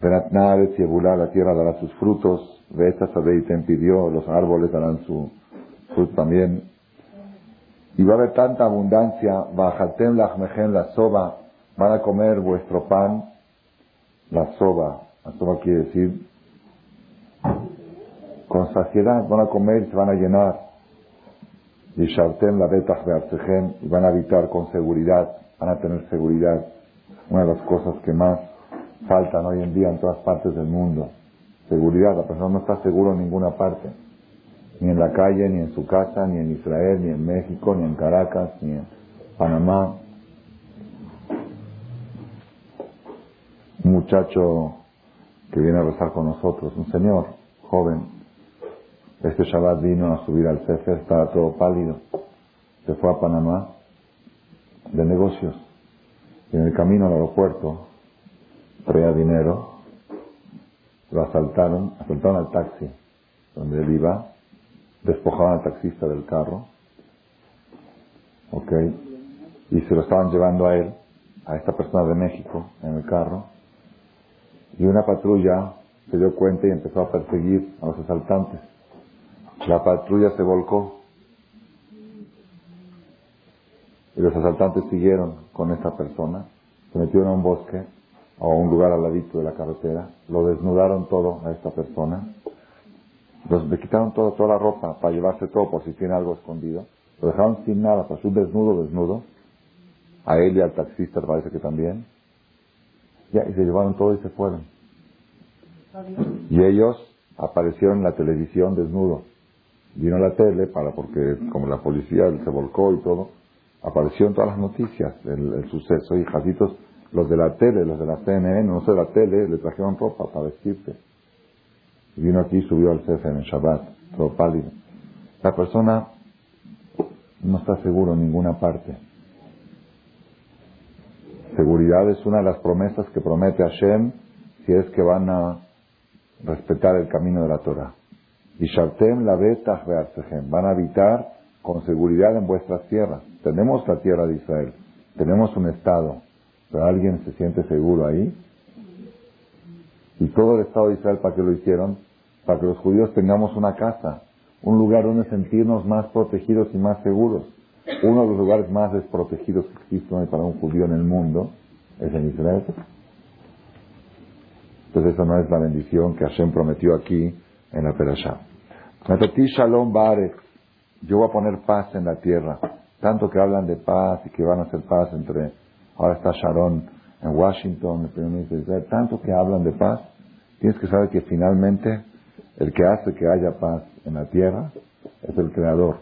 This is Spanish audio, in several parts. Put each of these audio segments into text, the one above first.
Venatnares y la tierra dará sus frutos. Veta Sadeitem pidió, los árboles darán su fruto también. Y va a haber tanta abundancia, bajatem lachmejen la soba, van a comer vuestro pan, la soba. La soba quiere decir con saciedad, van a comer y se van a llenar. Y la betach y van a habitar con seguridad, van a tener seguridad. Una de las cosas que más faltan hoy en día en todas partes del mundo. Seguridad, la persona no está seguro en ninguna parte. Ni en la calle, ni en su casa, ni en Israel, ni en México, ni en Caracas, ni en Panamá. Un muchacho que viene a rezar con nosotros, un señor joven, este Shabbat vino a subir al Cefer, estaba todo pálido. Se fue a Panamá de negocios. Y en el camino al aeropuerto traía dinero, lo asaltaron, asaltaron al taxi donde él iba, despojaban al taxista del carro, ¿ok? Y se lo estaban llevando a él, a esta persona de México, en el carro, y una patrulla se dio cuenta y empezó a perseguir a los asaltantes. La patrulla se volcó y los asaltantes siguieron con esta persona, se metieron a un bosque o un lugar al ladito de la carretera, lo desnudaron todo a esta persona, los, le quitaron todo, toda la ropa para llevarse todo por si tiene algo escondido, lo dejaron sin nada, para su desnudo, desnudo, a él y al taxista parece que también, ya, y se llevaron todo y se fueron. Y ellos aparecieron en la televisión desnudos. Vino la tele para, porque como la policía se volcó y todo, apareció en todas las noticias el, suceso y jacitos los de la tele, los de la CNN, no sé la tele, le trajeron ropa para vestirse. Y vino aquí y subió al CF en Shabbat, todo pálido. La persona no está seguro en ninguna parte. Seguridad es una de las promesas que promete Hashem si es que van a respetar el camino de la Torah. Y Shartem la van a habitar con seguridad en vuestras tierras. Tenemos la tierra de Israel, tenemos un Estado, pero ¿alguien se siente seguro ahí? Y todo el Estado de Israel, ¿para qué lo hicieron? Para que los judíos tengamos una casa, un lugar donde sentirnos más protegidos y más seguros. Uno de los lugares más desprotegidos que existen para un judío en el mundo es en Israel. Entonces esa no es la bendición que Hashem prometió aquí en la Perashá. Shalom Yo voy a poner paz en la tierra. Tanto que hablan de paz y que van a hacer paz entre... Ahora está Sharon en Washington, el primer ministro de Israel. Tanto que hablan de paz. Tienes que saber que finalmente el que hace que haya paz en la tierra es el Creador.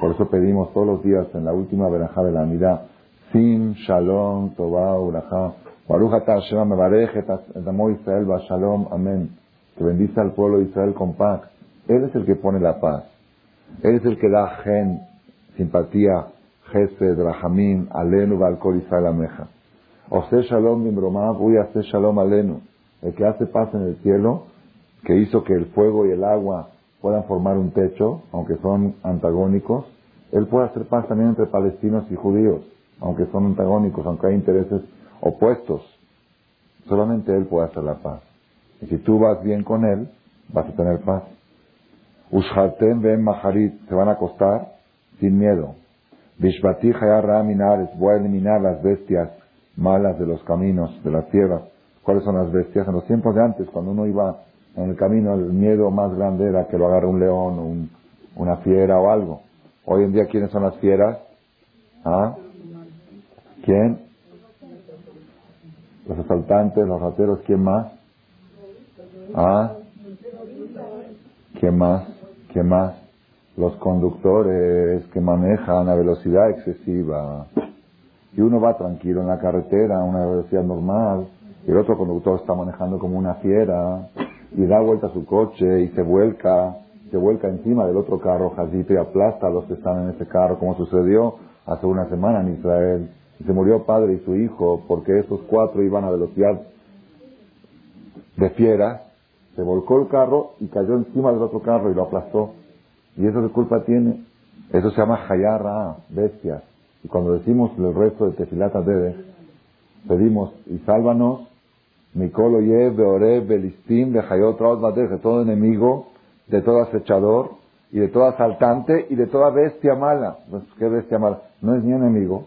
Por eso pedimos todos los días en la última verajá de la mirada, Sim, Shalom, Tobá, Urajá, Baruch Hashem, Mebarejet, Israel, Shalom, Amén. Que bendice al pueblo de Israel con paz. Él es el que pone la paz. Él es el que da gen, simpatía, Gesed, Rahamim, Alenu, Balkol, Israel, Ameja. Ose Shalom, Bimromav, Uy, Ase Shalom, Alenu. El que hace paz en el cielo, que hizo que el fuego y el agua puedan formar un techo, aunque son antagónicos. Él puede hacer paz también entre palestinos y judíos, aunque son antagónicos, aunque hay intereses opuestos. Solamente Él puede hacer la paz. Y si tú vas bien con Él, vas a tener paz. Ushartem ben Maharit, se van a acostar sin miedo. Minares, voy a eliminar las bestias malas de los caminos, de las tierras. ¿Cuáles son las bestias? En los tiempos de antes, cuando uno iba en el camino, el miedo más grande era que lo agarre un león, un, una fiera o algo. Hoy en día, ¿quiénes son las fieras? ¿Ah? ¿Quién? Los asaltantes, los rateros, ¿quién más? ¿Ah? ¿Quién más? ¿Quién más? Los conductores que manejan a velocidad excesiva. Y uno va tranquilo en la carretera a una velocidad normal, y el otro conductor está manejando como una fiera, y da vuelta a su coche y se vuelca, se vuelca encima del otro carro, jazito, y aplasta a los que están en ese carro, como sucedió hace una semana en Israel. Se murió padre y su hijo porque esos cuatro iban a velocidad de fiera. Se volcó el carro y cayó encima del otro carro y lo aplastó. ¿Y eso qué culpa tiene? Eso se llama Hayarra, bestias. Y cuando decimos el resto de Tefilata Debe, pedimos, y sálvanos Mikolo Yev, Beorev, Belistim, Bejayot, de todo enemigo, de todo acechador, y de todo asaltante, y de toda bestia mala. Pues, ¿Qué bestia mala? No es ni enemigo,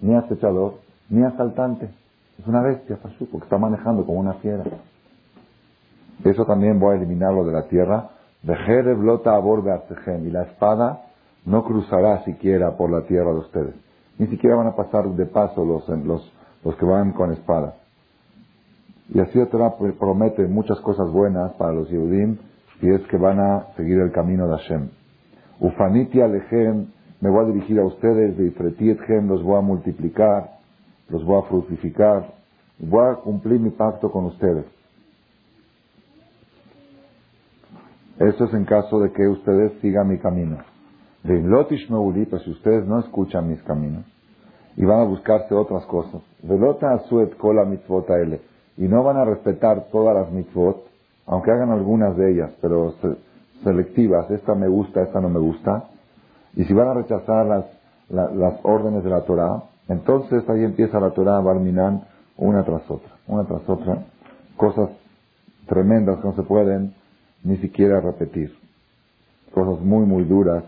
ni acechador, ni asaltante. Es una bestia, porque está manejando como una fiera. Eso también voy a eliminarlo de la tierra. Y la espada no cruzará siquiera por la tierra de ustedes. Ni siquiera van a pasar de paso los, los, los que van con espada. Y así Torah promete muchas cosas buenas para los Yehudim si es que van a seguir el camino de Hashem. Ufaniti alejem, me voy a dirigir a ustedes, de Ifretiethem, los voy a multiplicar, los voy a fructificar, voy a cumplir mi pacto con ustedes. Eso es en caso de que ustedes sigan mi camino. De Lotish Meuli, pues si ustedes no escuchan mis caminos y van a buscarse otras cosas. Velota Asuet Kola Mitzvot Y no van a respetar todas las mitzvot, aunque hagan algunas de ellas, pero selectivas, esta me gusta, esta no me gusta. Y si van a rechazar las, las órdenes de la Torah, entonces ahí empieza la Torah Barminan una tras otra, una tras otra, cosas tremendas que no se pueden ni siquiera repetir. Cosas muy, muy duras,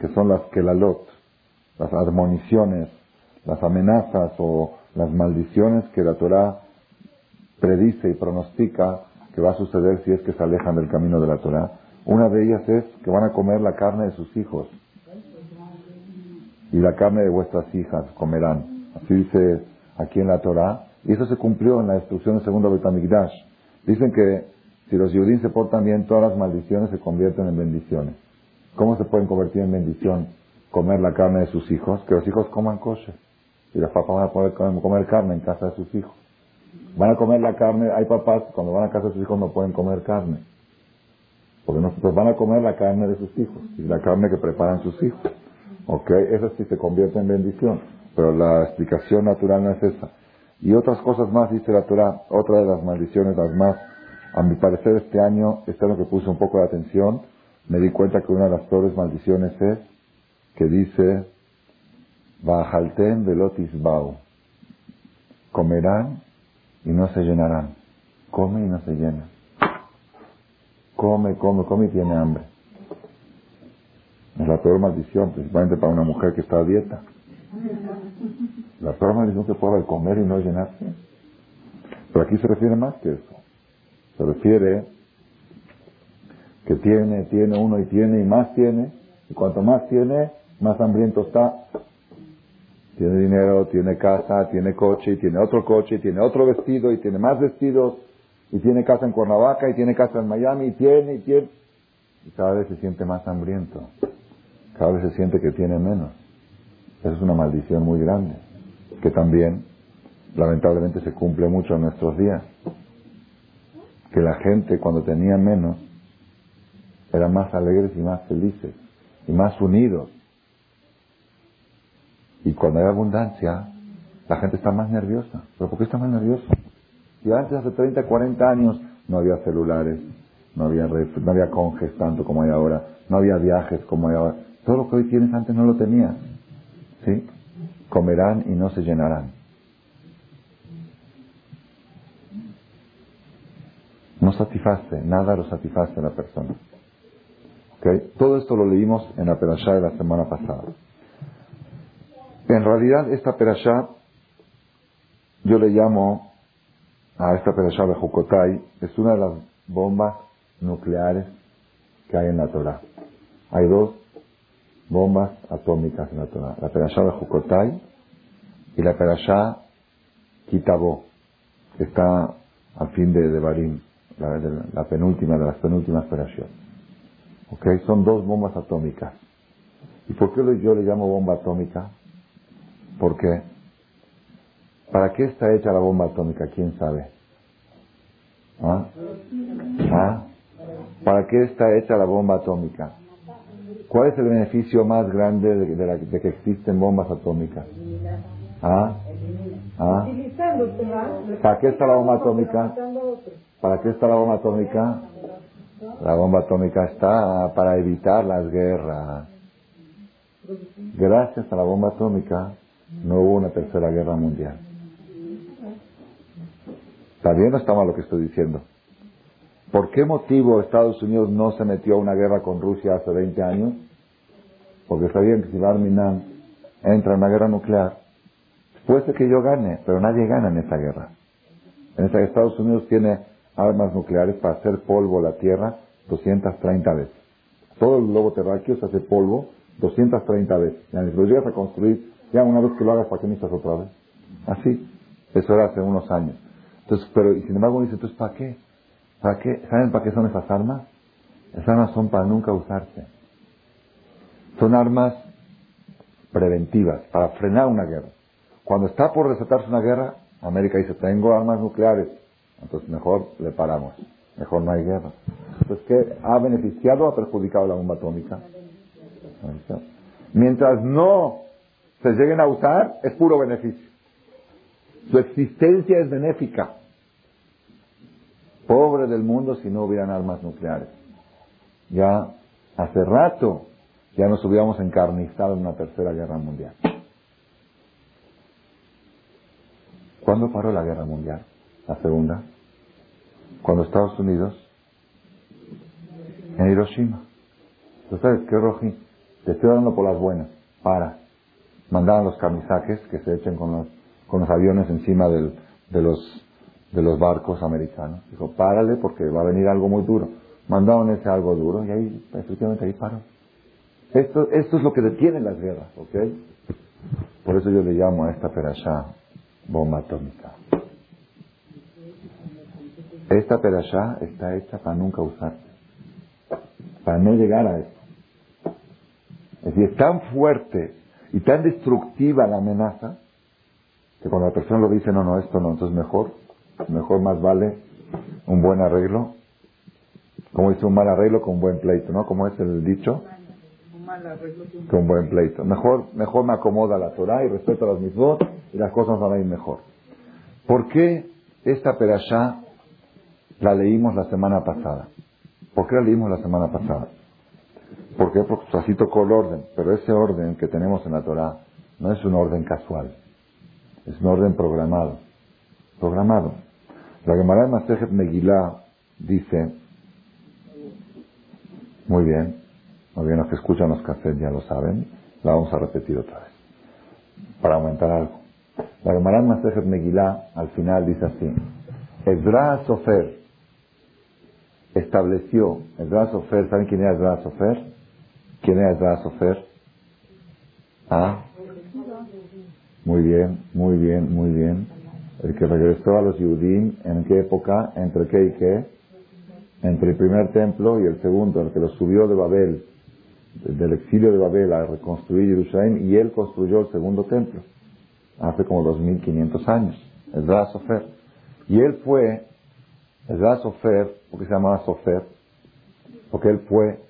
que son las que la lot, las admoniciones, las amenazas o las maldiciones que la Torah predice y pronostica que va a suceder si es que se alejan del camino de la Torah. Una de ellas es que van a comer la carne de sus hijos y la carne de vuestras hijas comerán. Así dice aquí en la Torah. Y eso se cumplió en la destrucción del segundo Betamigdash. Dicen que si los judíos se portan bien, todas las maldiciones se convierten en bendiciones. ¿Cómo se pueden convertir en bendición? Comer la carne de sus hijos, que los hijos coman kosher. Y los papás van a poder comer carne en casa de sus hijos. Van a comer la carne, hay papás cuando van a casa de sus hijos no pueden comer carne. Porque nosotros van a comer la carne de sus hijos y la carne que preparan sus hijos. ¿Ok? Eso sí se convierte en bendición. Pero la explicación natural no es esa. Y otras cosas más dice la Torah, otra de las maldiciones, las más a mi parecer este año, este año que puse un poco de atención, me di cuenta que una de las peores maldiciones es que dice, Bajalten velotis bau, comerán y no se llenarán, come y no se llena, come, come, come y tiene hambre. Es la peor maldición, principalmente para una mujer que está a dieta. La peor maldición que puede haber comer y no llenarse. Pero aquí se refiere más que eso. Se refiere que tiene, tiene uno y tiene y más tiene, y cuanto más tiene, más hambriento está. Tiene dinero, tiene casa, tiene coche, y tiene otro coche, y tiene otro vestido, y tiene más vestidos, y tiene casa en Cuernavaca, y tiene casa en Miami, y tiene, y tiene. Y cada vez se siente más hambriento. Cada vez se siente que tiene menos. Esa es una maldición muy grande, que también, lamentablemente, se cumple mucho en nuestros días que la gente cuando tenía menos eran más alegres y más felices y más unidos. Y cuando hay abundancia, la gente está más nerviosa. ¿Pero por qué está más nerviosa? Si antes, hace 30, 40 años, no había celulares, no había, no había conges tanto como hay ahora, no había viajes como hay ahora. Todo lo que hoy tienes antes no lo tenías. ¿Sí? Comerán y no se llenarán. No satisface, nada lo satisface a la persona. ¿Okay? Todo esto lo leímos en la perashá de la semana pasada. En realidad, esta perashá, yo le llamo a esta perashá de Jukotai, es una de las bombas nucleares que hay en la Torah. Hay dos bombas atómicas en la Torah. La perashá de Jukotai y la perashá Kitabó, que está al fin de, de la, penúltima de las penúltimas operaciones. ¿Ok? Son dos bombas atómicas. ¿Y por qué yo le llamo bomba atómica? Porque, ¿para qué está hecha la bomba atómica? ¿Quién sabe? ¿Ah? ¿Ah? ¿Para qué está hecha la bomba atómica? ¿Cuál es el beneficio más grande de, de que existen bombas atómicas? ¿Ah? ¿Ah? ¿Para qué está la bomba atómica? ¿Para qué está la bomba atómica? La bomba atómica está para evitar las guerras. Gracias a la bomba atómica no hubo una tercera guerra mundial. ¿Está bien o está mal lo que estoy diciendo? ¿Por qué motivo Estados Unidos no se metió a una guerra con Rusia hace 20 años? Porque sabían que si Barminan entra en una guerra nuclear, puede ser que yo gane, pero nadie gana en esa guerra. En esa Estados Unidos tiene armas nucleares para hacer polvo la Tierra 230 veces. Todo el globo terráqueo se hace polvo 230 veces. Y si lo llegas a construir, ya una vez que lo hagas, ¿para qué necesitas otra vez? Así. Eso era hace unos años. Entonces, pero, y sin embargo dice, entonces, ¿para qué? ¿Para qué? ¿Saben para qué son esas armas? Esas armas son para nunca usarse. Son armas preventivas, para frenar una guerra. Cuando está por desatarse una guerra, América dice, tengo armas nucleares. Entonces mejor le paramos. Mejor no hay guerra. Entonces, ¿qué? ¿Ha beneficiado o ha perjudicado la bomba atómica? Mientras no se lleguen a usar, es puro beneficio. Su existencia es benéfica. Pobre del mundo si no hubieran armas nucleares. Ya hace rato ya nos hubiéramos encarnizado en una tercera guerra mundial. ¿Cuándo paró la guerra mundial? La segunda. Cuando Estados Unidos en Hiroshima. ¿Tú sabes qué, Roji? Te estoy dando por las buenas. Para. Mandaban los camisajes que se echen con los, con los aviones encima de, los, de los barcos americanos. Dijo, párale porque va a venir algo muy duro. Mandaron ese algo duro y ahí, efectivamente, ahí paró. Esto, esto es lo que detiene las guerras, ¿ok? Por eso yo le llamo a esta perashá bomba atómica. Esta perashá está hecha para nunca usarse, para no llegar a esto. Es decir, es tan fuerte y tan destructiva la amenaza que cuando la persona lo dice, no, no, esto no, entonces mejor, mejor más vale un buen arreglo, como dice un mal arreglo con un buen pleito, ¿no? Como es el dicho, con un buen pleito. Mejor, mejor me acomoda la Torah y respeto a los mismos y las cosas van a ir mejor. ¿Por qué esta perashá la leímos la semana pasada? ¿Por qué la leímos la semana pasada? Porque así tocó el orden, pero ese orden que tenemos en la Torah no es un orden casual, es un orden programado. Programado. La Gemara de Masejet Megillah dice, muy bien, muy bien, los que escuchan los cassettes ya lo saben, la vamos a repetir otra vez, para aumentar algo. La Gemara Masejet Megillah al final dice así, Ezra Sofer estableció, Ezra Sofer, ¿saben quién era Ezra Sofer? ¿Quién era Ezra Sofer? Ah, muy bien, muy bien, muy bien. El que regresó a los Yudim, ¿en qué época? ¿Entre qué y qué? Entre el primer templo y el segundo, el que lo subió de Babel del exilio de Babel a reconstruir Jerusalén y él construyó el segundo templo hace como 2500 años, Ezra Sofer. Y él fue, Ezra Sofer, porque se llamaba Sofer, porque él fue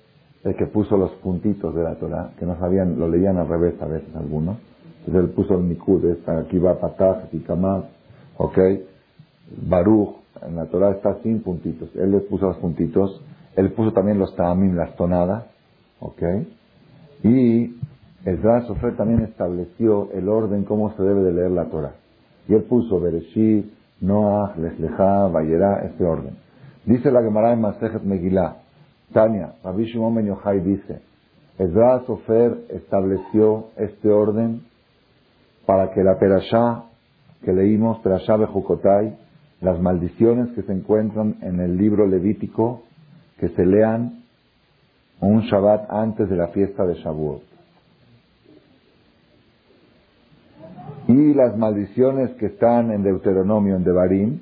el que puso los puntitos de la Torah, que no sabían, lo leían al revés a veces algunos. Entonces él puso el Nikud, aquí va Patah, aquí Kamal, ok, Baruch, en la Torah está sin puntitos. Él les puso los puntitos, él puso también los tamim, las tonadas, ¿Ok? Y el Sofer también estableció el orden cómo se debe de leer la Torah. Y él puso Bereshit, Noah, Leslejá, Vayera, este orden. Dice la Gemara en Masejet Megillah, Tania, Rabbi Shimon Ben Yochai dice, Ezra Sofer estableció este orden para que la Perashá que leímos, Perashá Bejukotai, las maldiciones que se encuentran en el libro levítico, que se lean un Shabbat antes de la fiesta de Shavuot. Y las maldiciones que están en Deuteronomio, en Devarim,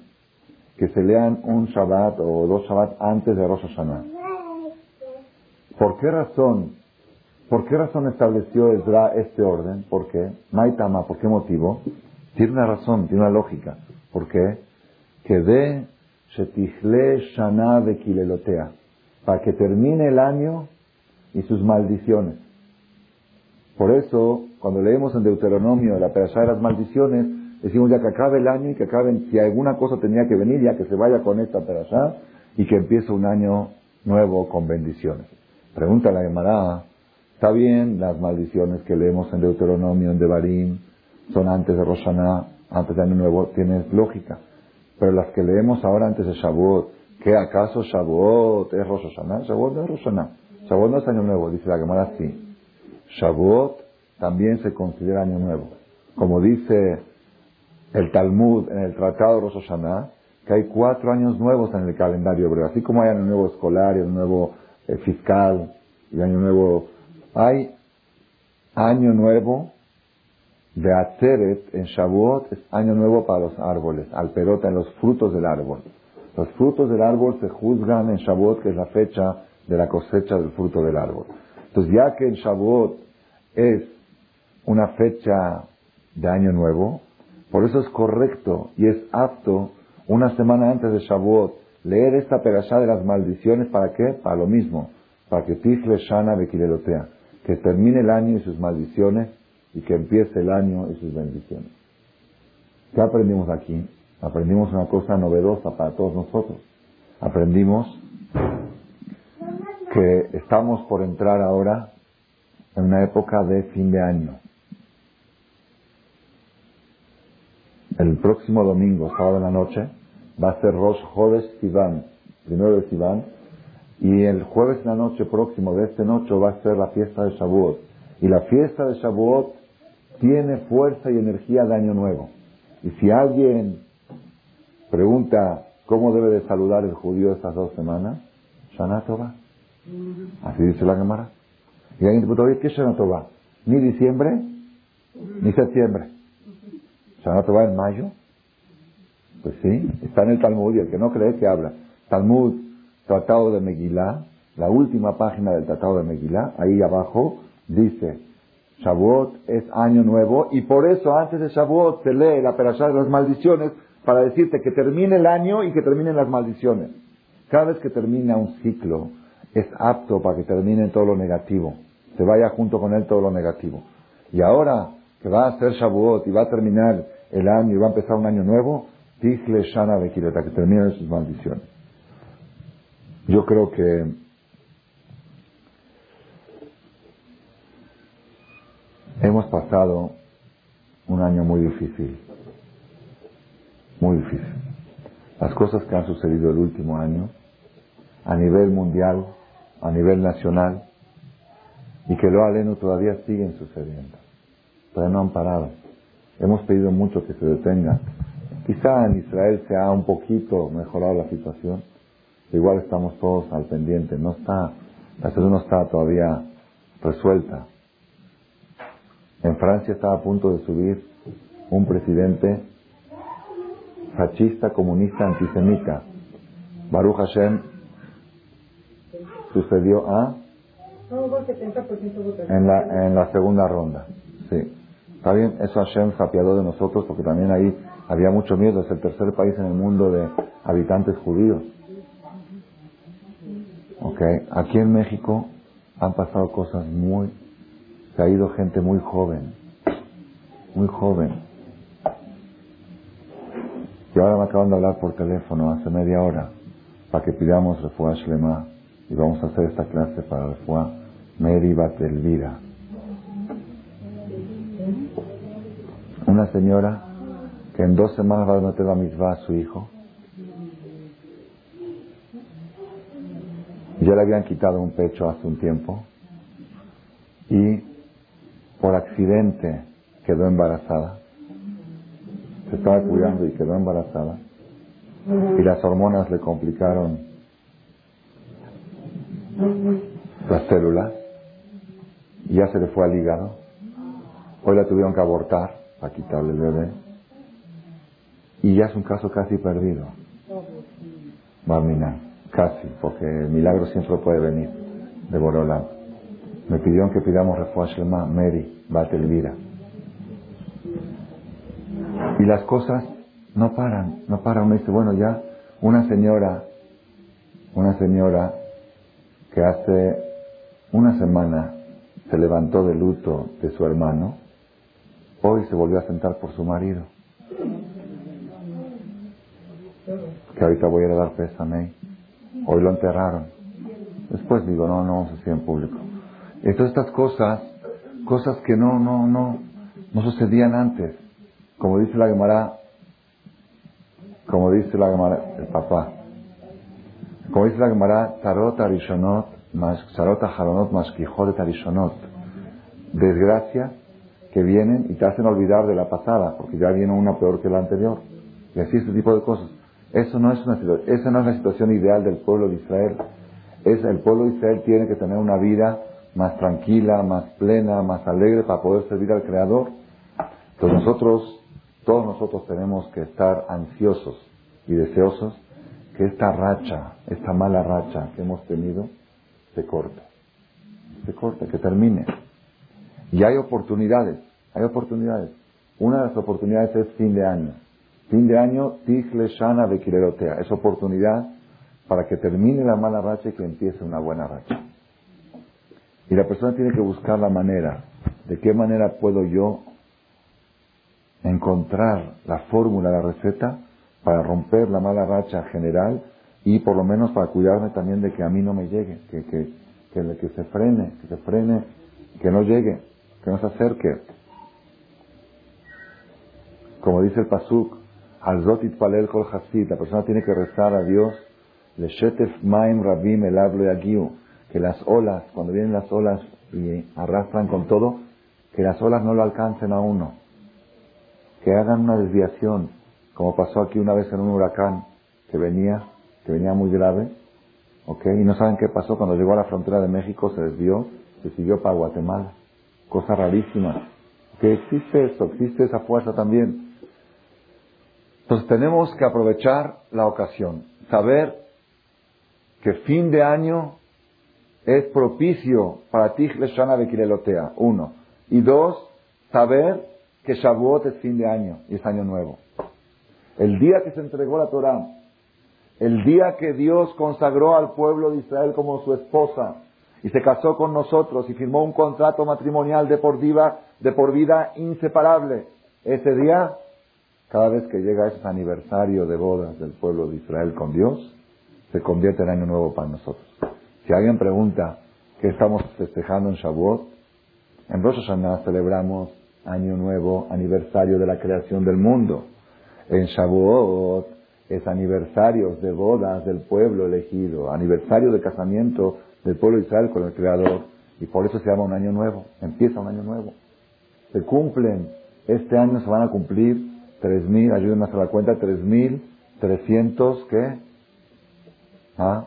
que se lean un Shabbat o dos Shabbat antes de Rosh Hashanah. ¿Por qué razón? ¿Por qué razón estableció Ezra este orden? ¿Por qué? Maitama, ¿por qué motivo? Tiene una razón, tiene una lógica. ¿Por qué? Que de Shetichle Shana de Kilelotea para que termine el año y sus maldiciones. Por eso, cuando leemos en Deuteronomio la perashá de las maldiciones, decimos ya que acabe el año y que acaben, si alguna cosa tenía que venir, ya que se vaya con esta perashá y que empiece un año nuevo con bendiciones. Pregunta la Gemara, ¿está bien las maldiciones que leemos en Deuteronomio, en Devarim, son antes de Roshaná, antes de Año Nuevo? Tienes lógica. Pero las que leemos ahora antes de Shavuot, ¿qué acaso Shavuot es Rosh? Shavuot no es Rosh. Shavuot no es Año Nuevo, dice la Gemara así. Shavuot también se considera Año Nuevo. Como dice el Talmud en el Tratado Rosh Hashanah, que hay cuatro años nuevos en el calendario hebreo. Así como hay Año Nuevo escolar y Año Nuevo eh, fiscal y Año Nuevo... Hay Año Nuevo de Atzeret en Shavuot es año nuevo para los árboles, al perota en los frutos del árbol. Los frutos del árbol se juzgan en Shavuot, que es la fecha de la cosecha del fruto del árbol. Entonces, ya que el Shavuot es una fecha de año nuevo, por eso es correcto y es apto una semana antes de Shavuot leer esta perashá de las maldiciones, ¿para qué? Para lo mismo, para que Tifle Shana Bekilelotea, que termine el año y sus maldiciones y que empiece el año y sus bendiciones. ¿Qué aprendimos aquí? Aprendimos una cosa novedosa para todos nosotros. Aprendimos que estamos por entrar ahora en una época de fin de año. El próximo domingo, sábado en la noche, va a ser Rosh Jueves Sivan, primero de Sivan, y el jueves en la noche próximo de este noche va a ser la fiesta de Shavuot. Y la fiesta de Shavuot tiene fuerza y energía de año nuevo. Y si alguien pregunta cómo debe de saludar el judío estas dos semanas, Shana Tova. Así dice la Gemara. Y alguien pregunta, oye, ¿qué? Ni diciembre, ni septiembre. Shana Tova en mayo. Pues sí, está en el Talmud y el que no cree que habla. Talmud, Tratado de Megilá, la última página del Tratado de Megilá, ahí abajo dice, Shavuot es año nuevo y por eso antes de Shavuot se lee la perashá de las maldiciones para decirte que termine el año y que terminen las maldiciones. Cada vez que termina un ciclo es apto para que termine todo lo negativo, se vaya junto con él todo lo negativo. Y ahora que va a ser Shavuot y va a terminar el año y va a empezar un año nuevo, Tichle Shana Bekireta, que terminen sus maldiciones. Yo creo que Hemos pasado un año muy difícil, muy difícil. Las cosas que han sucedido el último año, a nivel mundial, a nivel nacional, y que lo aleno todavía siguen sucediendo. Todavía no han parado. Hemos pedido mucho que se detenga. Quizá en Israel se ha un poquito mejorado la situación, igual estamos todos al pendiente. No está, la situación no está todavía resuelta. En Francia estaba a punto de subir un presidente fascista, comunista, antisemita. Baruch Hashem sucedió a en la, en la segunda ronda. Sí. Está bien, eso Hashem se apiadó de nosotros porque también ahí había mucho miedo. Es el tercer país en el mundo de habitantes judíos. Ok, aquí en México han pasado cosas muy se ha ido gente muy joven, muy joven. Y ahora me acaban de hablar por teléfono hace media hora para que pidamos refuá Shlema y vamos a hacer esta clase para refuá Mary Batelvira. Una señora que en dos semanas va a meter la misma a su hijo. Ya le habían quitado un pecho hace un tiempo y por accidente quedó embarazada. Se estaba cuidando y quedó embarazada. Y las hormonas le complicaron las células. Ya se le fue al hígado. Hoy la tuvieron que abortar para quitarle el bebé. Y ya es un caso casi perdido. Marmina, casi, porque el milagro siempre puede venir de Borolán me pidieron que pidamos refuerzo Mary, Batelvira. Y las cosas no paran, no paran. Me dice, bueno, ya una señora, una señora que hace una semana se levantó de luto de su hermano, hoy se volvió a sentar por su marido. Que ahorita voy a ir a dar pésame. Hoy lo enterraron. Después digo, no, no vamos a decir en público. Entonces estas cosas, cosas que no, no, no, no sucedían antes. Como dice la Gemara, Como dice la Gemara, el papá. Como dice la Gemara, Tarot Arishonot, Tarot Haronot Mashkijoret Arishonot. Desgracia que vienen y te hacen olvidar de la pasada, porque ya viene una peor que la anterior. Y así este tipo de cosas. Eso no es una esa no es la situación ideal del pueblo de Israel. Es el pueblo de Israel tiene que tener una vida más tranquila, más plena, más alegre para poder servir al Creador. Entonces nosotros, todos nosotros tenemos que estar ansiosos y deseosos que esta racha, esta mala racha que hemos tenido, se corte. Se corte, que termine. Y hay oportunidades, hay oportunidades. Una de las oportunidades es fin de año. Fin de año, Tigle Shana Bekilerotea. Es oportunidad para que termine la mala racha y que empiece una buena racha. Y la persona tiene que buscar la manera, de qué manera puedo yo encontrar la fórmula, la receta, para romper la mala racha general y por lo menos para cuidarme también de que a mí no me llegue, que, que, que, que se frene, que se frene, que no llegue, que no se acerque. Como dice el Pasuk, al Zotit Palel Kol Hasid, la persona tiene que rezar a Dios, Le Shetef Maim Rabim El Yagiu, que las olas, cuando vienen las olas y arrastran con todo, que las olas no lo alcancen a uno, que hagan una desviación, como pasó aquí una vez en un huracán que venía, que venía muy grave, ¿ok? Y no saben qué pasó, cuando llegó a la frontera de México se desvió, se siguió para Guatemala, cosa rarísima, que existe esto, existe esa fuerza también. Entonces tenemos que aprovechar la ocasión, saber que fin de año es propicio para ti Shana Bekilelotea, uno. Y dos, saber que Shavuot es fin de año y es año nuevo. El día que se entregó la Torah, el día que Dios consagró al pueblo de Israel como su esposa y se casó con nosotros y firmó un contrato matrimonial de por, vida, de por vida inseparable, ese día, cada vez que llega ese aniversario de bodas del pueblo de Israel con Dios, se convierte en año nuevo para nosotros. Si alguien pregunta qué estamos festejando en Shavuot, en Rosh Hashanah celebramos Año Nuevo, aniversario de la creación del mundo. En Shavuot es aniversario de bodas del pueblo elegido, aniversario de casamiento del pueblo de Israel con el Creador. Y por eso se llama un año nuevo, empieza un año nuevo. Se cumplen, este año se van a cumplir 3.000, ayúdenme a hacer la cuenta, 3.300, ¿qué? ¿Ah?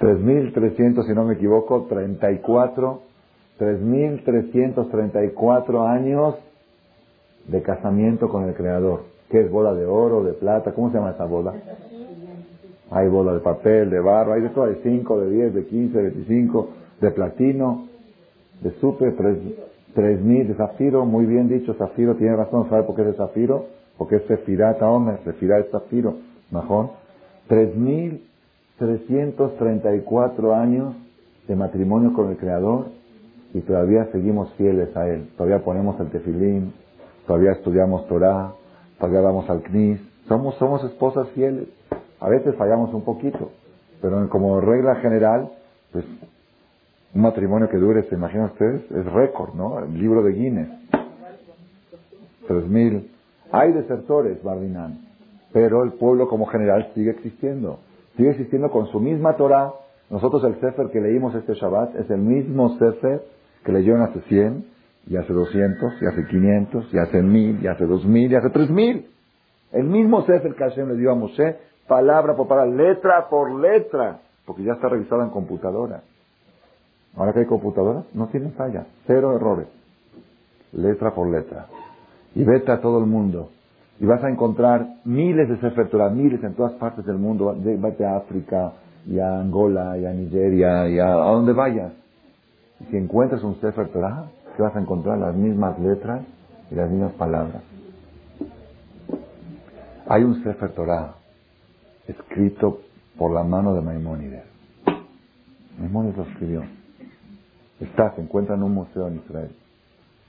3.300, si no me equivoco, 34, 3.334 años de casamiento con el Creador. ¿Qué es boda de oro, de plata? ¿Cómo se llama esa boda? Hay boda de papel, de barro, hay de todo, hay 5, de 10, de 15, de 25, de platino, de super, 3.000 de zafiro, muy bien dicho, zafiro, tiene razón, ¿sabe por qué es zafiro? Porque es sefirata, hombre, sefirá es zafiro, mejor. 3.000 334 años de matrimonio con el Creador y todavía seguimos fieles a Él. Todavía ponemos el tefilín, todavía estudiamos Torah, todavía vamos al CNIS. Somos, somos esposas fieles. A veces fallamos un poquito, pero como regla general, pues un matrimonio que dure, se imaginan ustedes, es récord, ¿no? El libro de Guinness. Tres mil. Hay desertores, Bardinán, pero el pueblo como general sigue existiendo sigue existiendo con su misma Torah. Nosotros el Sefer que leímos este Shabbat es el mismo Sefer que leyeron hace 100, y hace 200, y hace 500, y hace 1000, y hace 2000, y hace 3000. El mismo Sefer que Hashem le dio a Moshe, palabra por palabra, letra por letra, porque ya está revisado en computadora. Ahora que hay computadoras, no tienen falla, cero errores. Letra por letra. Y vete a todo el mundo y vas a encontrar miles de Sefer Torah, miles en todas partes del mundo, vete a África, y a Angola, y a Nigeria, y a, donde vayas. Y si encuentras un Sefer Torah, ¿qué vas a encontrar? Las mismas letras y las mismas palabras. Hay un Sefer Torah escrito por la mano de Maimónides. Maimónides lo escribió. Está, se encuentra en un museo en Israel.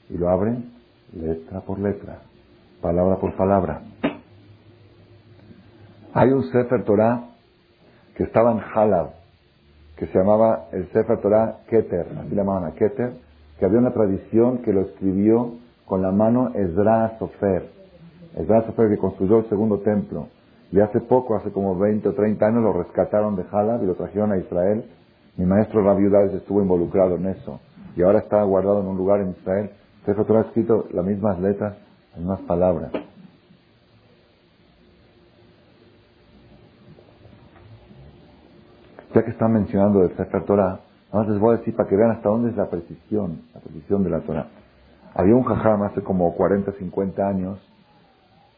Y lo abren letra por letra palabra por palabra. Hay un Sefer Torah que estaba en Halab, que se llamaba el Sefer Torah Keter, así le llamaban a Keter, que había una tradición que lo escribió con la mano Ezra Sofer. Ezra Sofer que construyó el segundo templo. Y hace poco, hace como 20 o 30 años, lo rescataron de Jalab y lo trajeron a Israel. Mi maestro Rabbi estuvo involucrado en eso. Y ahora está guardado en un lugar en Israel. Torah ha escrito las mismas letras, las mismas palabras. Ya que están mencionando el Sefer Torah, Ahora les voy a decir para que vean hasta dónde es la precisión, la precisión de la Torah. Había un jajam hace como 40, 50 años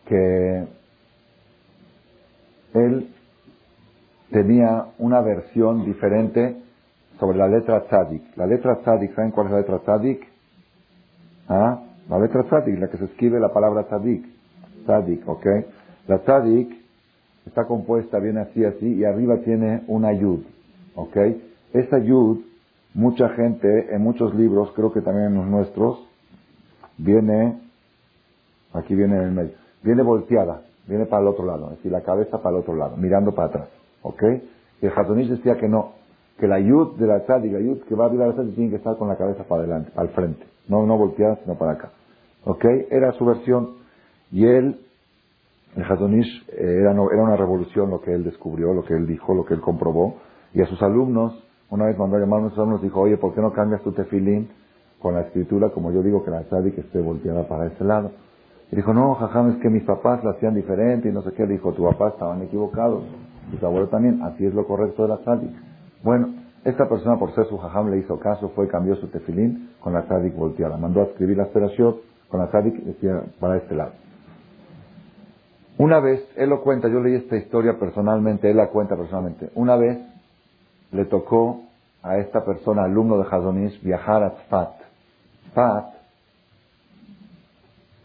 que él tenía una versión diferente sobre la letra tzadik. La letra tzadik, ¿saben cuál es la letra tzadik? ¿Ah? La letra tzadik, la que se escribe la palabra tzadik. Tzadik, ¿ok? La tzadik está compuesta, viene así, así, y arriba tiene una yud, ¿ok? Esa yud, mucha gente, en muchos libros, creo que también en los nuestros, viene, aquí viene en el medio, viene volteada, viene para el otro lado, es decir, la cabeza para el otro lado, mirando para atrás. ¿Ok? El Hatonish decía que no, que la yud de la y la yud que va a arriba de la tiene que estar con la cabeza para adelante, al frente, no, no volteada, sino para acá. ¿Ok? Era su versión. Y él, el Hatonish, eh, era, era una revolución lo que él descubrió, lo que él dijo, lo que él comprobó. Y a sus alumnos, una vez mandó a llamar a nuestros alumnos, dijo, oye, ¿por qué no cambias tu tefilín con la escritura, como yo digo, que la que esté volteada para ese lado? Y dijo, no, jajam, es que mis papás la hacían diferente y no sé qué. Dijo, tu papá estaban equivocados, tu abuelo también, así es lo correcto de la tzadik. Bueno, esta persona, por ser su jajam, le hizo caso, fue, cambió su tefilín con la tzadik volteada. Mandó a escribir la esperación con la tzadik para este lado. Una vez, él lo cuenta, yo leí esta historia personalmente, él la cuenta personalmente. Una vez le tocó a esta persona, alumno de Hazonish, viajar a Tzfat. Tzfat,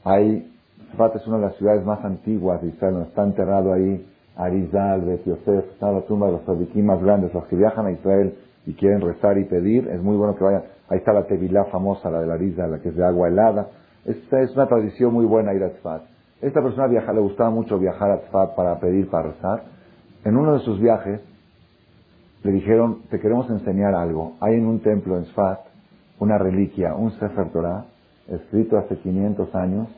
hay, Tzfat es una de las ciudades más antiguas de Israel, está enterrado ahí Arizal, Bet Yosef, está la tumba de los tzadikim más grandes, los que viajan a Israel y quieren rezar y pedir, es muy bueno que vayan. Ahí está la Tevilá famosa, la de la Arizal, la que es de agua helada. Esta es una tradición muy buena ir a Tzfat. Esta persona viaja, le gustaba mucho viajar a Tzfat para pedir, para rezar. En uno de sus viajes, le dijeron, te queremos enseñar algo. Hay en un templo en Sfat una reliquia, un Sefer Torah, escrito hace 500 años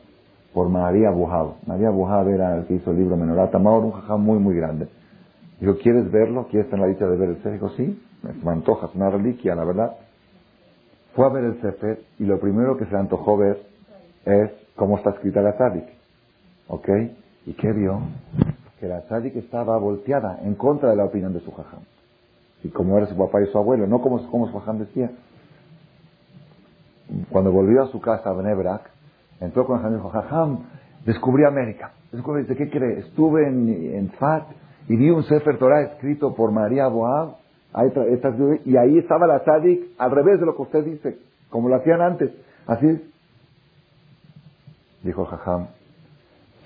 por María Buhab. María Buhab era el que hizo el libro Menorá Tamor, un jajam muy, muy grande. Dijo, ¿quieres verlo? ¿Quieres tener la dicha de ver el Sefer? Dijo, sí, me antoja, es una reliquia, la verdad. Fue a ver el Sefer y lo primero que se le antojó ver es cómo está escrita la Tzadik. ¿Ok? ¿Y qué vio? Que la Tzadik estaba volteada en contra de la opinión de su jajam y como era su papá y su abuelo, no como, como su Jajam decía. Cuando volvió a su casa a Benebrak, entró con y dijo, Jajam, descubrí América. Descubrí, ¿de qué cree? Estuve en, en Fat y vi un Sefer Torah escrito por María Boab, y ahí estaba la Tzadik al revés de lo que usted dice, como lo hacían antes. Así Dijo Jajam,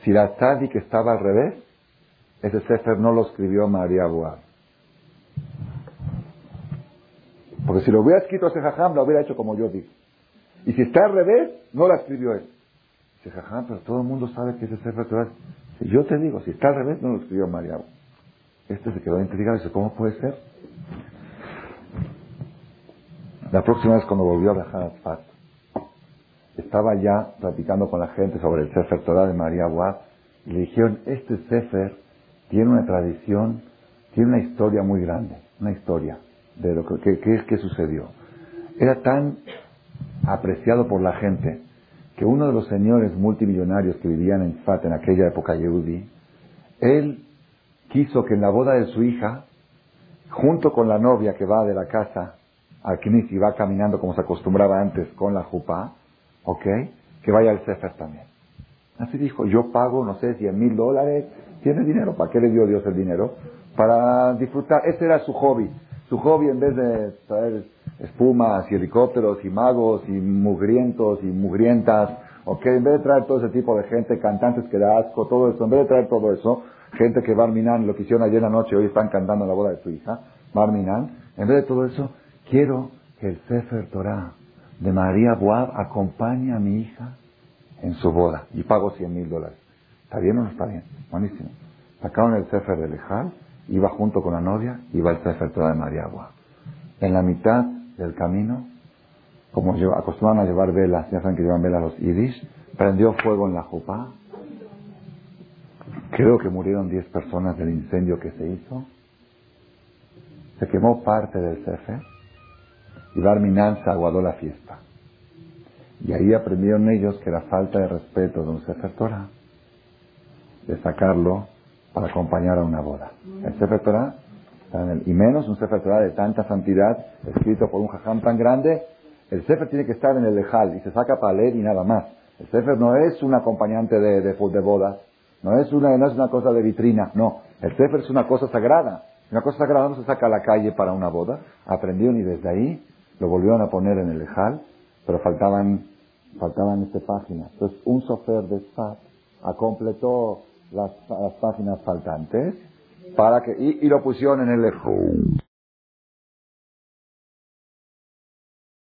si la Tzadik estaba al revés, ese Sefer no lo escribió María Boab Porque si lo hubiera escrito ese jajam, lo hubiera hecho como yo digo. Y si está al revés, no la escribió él. Dice jajam, pero todo el mundo sabe que ese Sefer Torah. Yo te digo, si está al revés, no lo escribió María. Este se quedó intrigado y dice, ¿cómo puede ser? La próxima vez cuando volvió a viajar a Tzfat, estaba ya platicando con la gente sobre el Sefer Torah de María y le dijeron, este Sefer tiene una tradición, tiene una historia muy grande, una historia de lo que, que, sucedió. Era tan apreciado por la gente que uno de los señores multimillonarios que vivían en Fat en aquella época Yehudi, él quiso que en la boda de su hija, junto con la novia que va de la casa al Knis y va caminando como se acostumbraba antes con la jupa, ¿ok? Que vaya al Sefer también. Así dijo, yo pago, no sé, cien mil dólares, tiene dinero, ¿para qué le dio Dios el dinero? Para disfrutar, ese era su hobby. Su hobby, en vez de traer espumas y helicópteros y magos y mugrientos y mugrientas, ok, en vez de traer todo ese tipo de gente, cantantes que da asco, todo eso, en vez de traer todo eso, gente que Barminan, lo que hicieron ayer en la noche, hoy están cantando en la boda de su hija, Barminan, en vez de todo eso, quiero que el Sefer Torah de María Boab acompañe a mi hija en su boda y pago 100 mil dólares. ¿Está bien o no está bien? Buenísimo. Sacaron el Sefer de Lejal iba junto con la novia, iba el Sefer de María Agua. En la mitad del camino, como acostumbraban a llevar velas, ya saben que llevan velas los iris, prendió fuego en la jupa. Creo que murieron 10 personas del incendio que se hizo. Se quemó parte del Sefer y Barminan se aguadó la fiesta. Y ahí aprendieron ellos que la falta de respeto de un Sefer Torah, de sacarlo para acompañar a una boda. El Sefer Torah y menos un Sefer Torah de tanta santidad, escrito por un jajam tan grande, el Sefer tiene que estar en el lejal y se saca para leer y nada más. El Sefer no es un acompañante de, de, de bodas, no es, una, no es una cosa de vitrina, no. El Sefer es una cosa sagrada. Una cosa sagrada no se saca a la calle para una boda. Aprendieron y desde ahí lo volvieron a poner en el lejal, pero faltaban, faltaban este páginas. Entonces, un sofer de Sfat completó las, las páginas faltantes para que, y, y lo pusieron en el lejal.